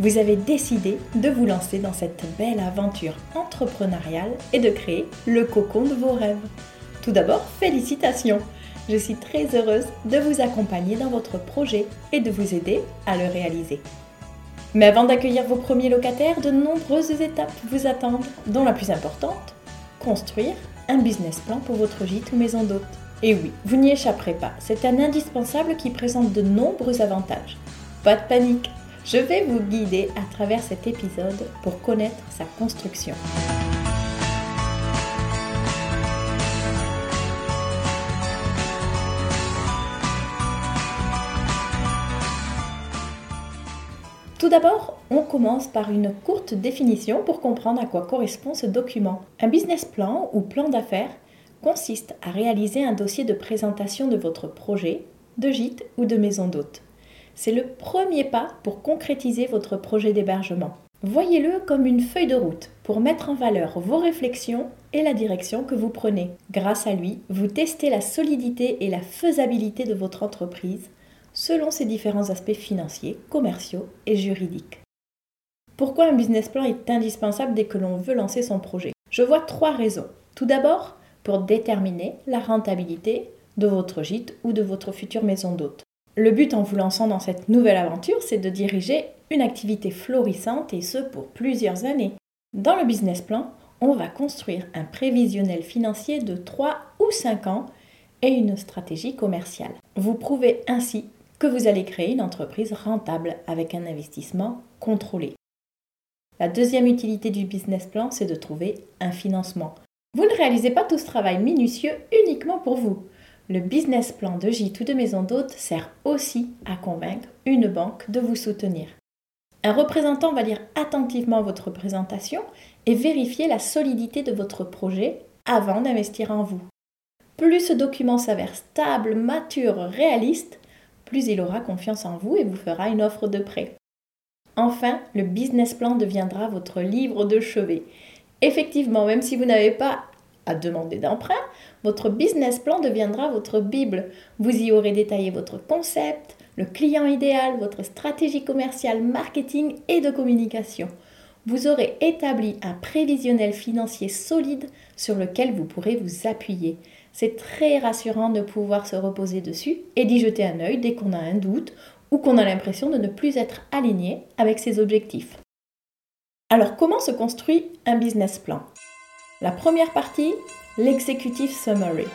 vous avez décidé de vous lancer dans cette belle aventure entrepreneuriale et de créer le cocon de vos rêves. Tout d'abord, félicitations Je suis très heureuse de vous accompagner dans votre projet et de vous aider à le réaliser. Mais avant d'accueillir vos premiers locataires, de nombreuses étapes vous attendent, dont la plus importante, construire un business plan pour votre gîte ou maison d'hôte. Et oui, vous n'y échapperez pas, c'est un indispensable qui présente de nombreux avantages. Pas de panique, je vais vous guider à travers cet épisode pour connaître sa construction. Tout d'abord, on commence par une courte définition pour comprendre à quoi correspond ce document. Un business plan ou plan d'affaires consiste à réaliser un dossier de présentation de votre projet, de gîte ou de maison d'hôte. C'est le premier pas pour concrétiser votre projet d'hébergement. Voyez-le comme une feuille de route pour mettre en valeur vos réflexions et la direction que vous prenez. Grâce à lui, vous testez la solidité et la faisabilité de votre entreprise selon ses différents aspects financiers, commerciaux et juridiques. Pourquoi un business plan est indispensable dès que l'on veut lancer son projet? Je vois trois raisons. Tout d'abord, pour déterminer la rentabilité de votre gîte ou de votre future maison d'hôte. Le but en vous lançant dans cette nouvelle aventure, c'est de diriger une activité florissante et ce pour plusieurs années. Dans le business plan, on va construire un prévisionnel financier de 3 ou 5 ans et une stratégie commerciale. Vous prouvez ainsi que vous allez créer une entreprise rentable avec un investissement contrôlé. La deuxième utilité du business plan, c'est de trouver un financement. Vous ne réalisez pas tout ce travail minutieux uniquement pour vous. Le business plan de gîte ou de maison d'hôte sert aussi à convaincre une banque de vous soutenir. Un représentant va lire attentivement votre présentation et vérifier la solidité de votre projet avant d'investir en vous. Plus ce document s'avère stable, mature, réaliste, plus il aura confiance en vous et vous fera une offre de prêt. Enfin, le business plan deviendra votre livre de chevet Effectivement, même si vous n'avez pas à demander d'emprunt, votre business plan deviendra votre Bible. Vous y aurez détaillé votre concept, le client idéal, votre stratégie commerciale, marketing et de communication. Vous aurez établi un prévisionnel financier solide sur lequel vous pourrez vous appuyer. C'est très rassurant de pouvoir se reposer dessus et d'y jeter un œil dès qu'on a un doute ou qu'on a l'impression de ne plus être aligné avec ses objectifs. Alors comment se construit un business plan? La première partie, l'executive summary.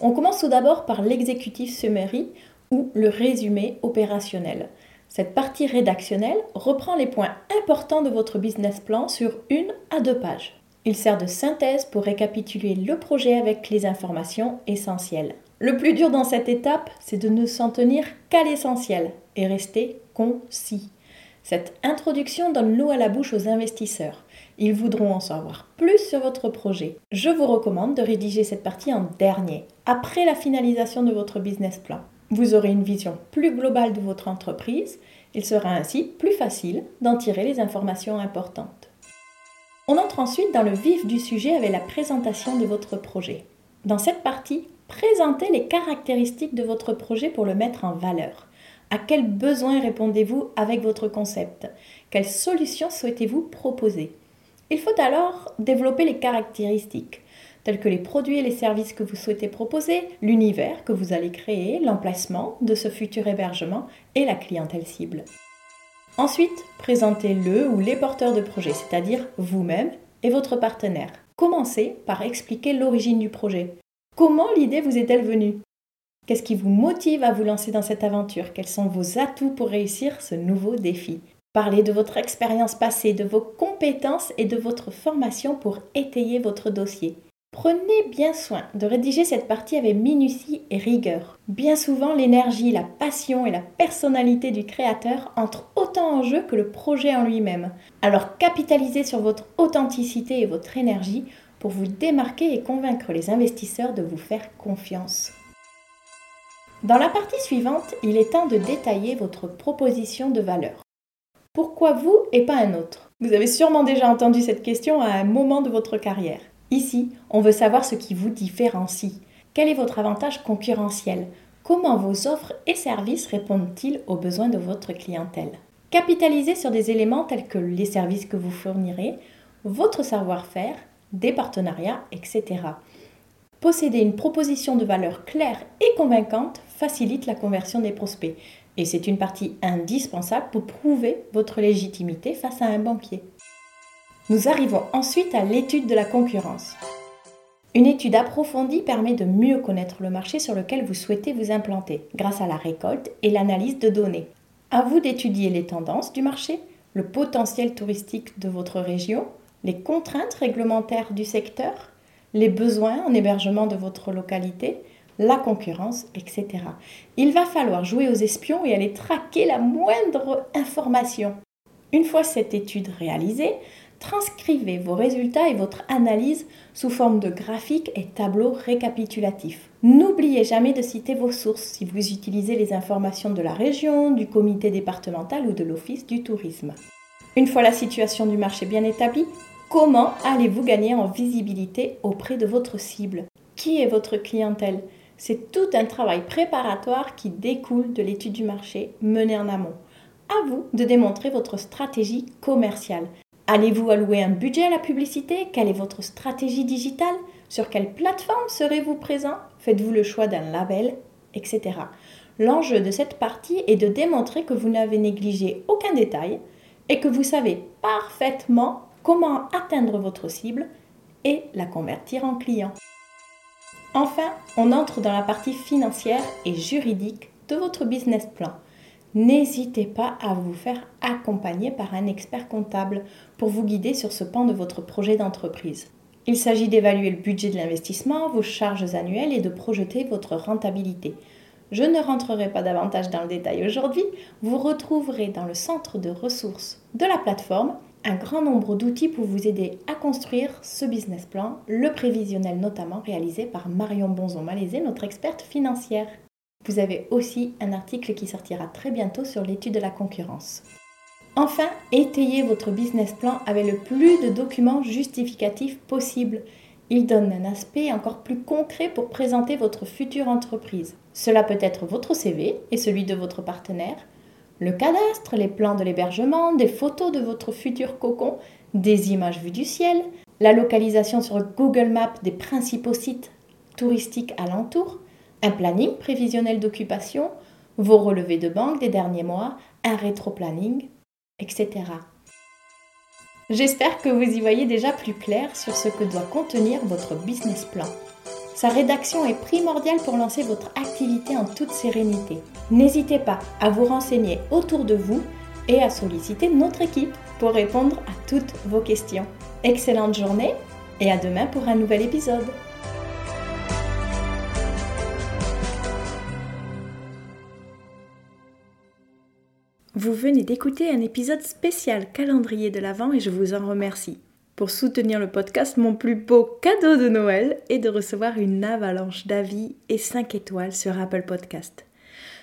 On commence tout d'abord par l'executive summary ou le résumé opérationnel. Cette partie rédactionnelle reprend les points importants de votre business plan sur une à deux pages. Il sert de synthèse pour récapituler le projet avec les informations essentielles. Le plus dur dans cette étape, c'est de ne s'en tenir qu'à l'essentiel et rester concis. Cette introduction donne l'eau à la bouche aux investisseurs. Ils voudront en savoir plus sur votre projet. Je vous recommande de rédiger cette partie en dernier, après la finalisation de votre business plan. Vous aurez une vision plus globale de votre entreprise. Il sera ainsi plus facile d'en tirer les informations importantes. On entre ensuite dans le vif du sujet avec la présentation de votre projet. Dans cette partie, présentez les caractéristiques de votre projet pour le mettre en valeur. À quels besoins répondez-vous avec votre concept? Quelles solutions souhaitez-vous proposer? Il faut alors développer les caractéristiques, telles que les produits et les services que vous souhaitez proposer, l'univers que vous allez créer, l'emplacement de ce futur hébergement et la clientèle cible. Ensuite, présentez le ou les porteurs de projet, c'est-à-dire vous-même et votre partenaire. Commencez par expliquer l'origine du projet. Comment l'idée vous est-elle venue? Qu'est-ce qui vous motive à vous lancer dans cette aventure? Quels sont vos atouts pour réussir ce nouveau défi? Parlez de votre expérience passée, de vos compétences et de votre formation pour étayer votre dossier. Prenez bien soin de rédiger cette partie avec minutie et rigueur. Bien souvent, l'énergie, la passion et la personnalité du créateur entrent autant en jeu que le projet en lui-même. Alors capitalisez sur votre authenticité et votre énergie pour vous démarquer et convaincre les investisseurs de vous faire confiance. Dans la partie suivante, il est temps de détailler votre proposition de valeur. Pourquoi vous et pas un autre? Vous avez sûrement déjà entendu cette question à un moment de votre carrière. Ici, on veut savoir ce qui vous différencie. Quel est votre avantage concurrentiel? Comment vos offres et services répondent-ils aux besoins de votre clientèle? Capitalisez sur des éléments tels que les services que vous fournirez, votre savoir-faire, des partenariats, etc. Posséder une proposition de valeur claire et convaincante facilite la conversion des prospects. Et c'est une partie indispensable pour prouver votre légitimité face à un banquier. Nous arrivons ensuite à l'étude de la concurrence. Une étude approfondie permet de mieux connaître le marché sur lequel vous souhaitez vous implanter grâce à la récolte et l'analyse de données. À vous d'étudier les tendances du marché, le potentiel touristique de votre région, les contraintes réglementaires du secteur, les besoins en hébergement de votre localité, la concurrence, etc. Il va falloir jouer aux espions et aller traquer la moindre information. Une fois cette étude réalisée, transcrivez vos résultats et votre analyse sous forme de graphiques et tableaux récapitulatifs. N'oubliez jamais de citer vos sources si vous utilisez les informations de la région, du comité départemental ou de l'office du tourisme. Une fois la situation du marché bien établie, comment allez-vous gagner en visibilité auprès de votre cible? Qui est votre clientèle? C'est tout un travail préparatoire qui découle de l'étude du marché menée en amont. À vous de démontrer votre stratégie commerciale. Allez-vous allouer un budget à la publicité? Quelle est votre stratégie digitale? Sur quelle plateforme serez-vous présent? Faites-vous le choix d'un label Etc. L'enjeu de cette partie est de démontrer que vous n'avez négligé aucun détail et que vous savez parfaitement comment atteindre votre cible et la convertir en client. Enfin, on entre dans la partie financière et juridique de votre business plan. N'hésitez pas à vous faire accompagner par un expert comptable pour vous guider sur ce pan de votre projet d'entreprise. Il s'agit d'évaluer le budget de l'investissement, vos charges annuelles et de projeter votre rentabilité. Je ne rentrerai pas davantage dans le détail aujourd'hui, vous retrouverez dans le centre de ressources de la plateforme un grand nombre d'outils pour vous aider à construire ce business plan, le prévisionnel notamment réalisé par Marion Bonzon-Malaisé, notre experte financière. Vous avez aussi un article qui sortira très bientôt sur l'étude de la concurrence. Enfin, étayez votre business plan avec le plus de documents justificatifs possible. Il donne un aspect encore plus concret pour présenter votre future entreprise. Cela peut être votre CV et celui de votre partenaire, le cadastre, les plans de l'hébergement, des photos de votre futur cocon, des images vues du ciel, la localisation sur Google Maps des principaux sites touristiques alentours, un planning prévisionnel d'occupation, vos relevés de banque des derniers mois, un rétro-planning, etc. J'espère que vous y voyez déjà plus clair sur ce que doit contenir votre business plan. Sa rédaction est primordiale pour lancer votre activité en toute sérénité. N'hésitez pas à vous renseigner autour de vous et à solliciter notre équipe pour répondre à toutes vos questions. Excellente journée et à demain pour un nouvel épisode. Vous venez d'écouter un épisode spécial calendrier de l'Avent et je vous en remercie. Pour soutenir le podcast, mon plus beau cadeau de Noël est de recevoir une avalanche d'avis et 5 étoiles sur Apple Podcast.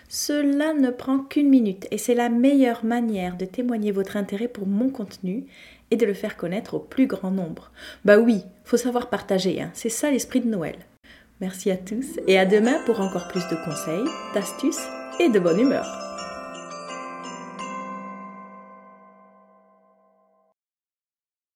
Cela ne prend qu'une minute et c'est la meilleure manière de témoigner votre intérêt pour mon contenu et de le faire connaître au plus grand nombre. Bah oui, faut savoir partager, hein. c'est ça l'esprit de Noël. Merci à tous et à demain pour encore plus de conseils, d'astuces et de bonne humeur.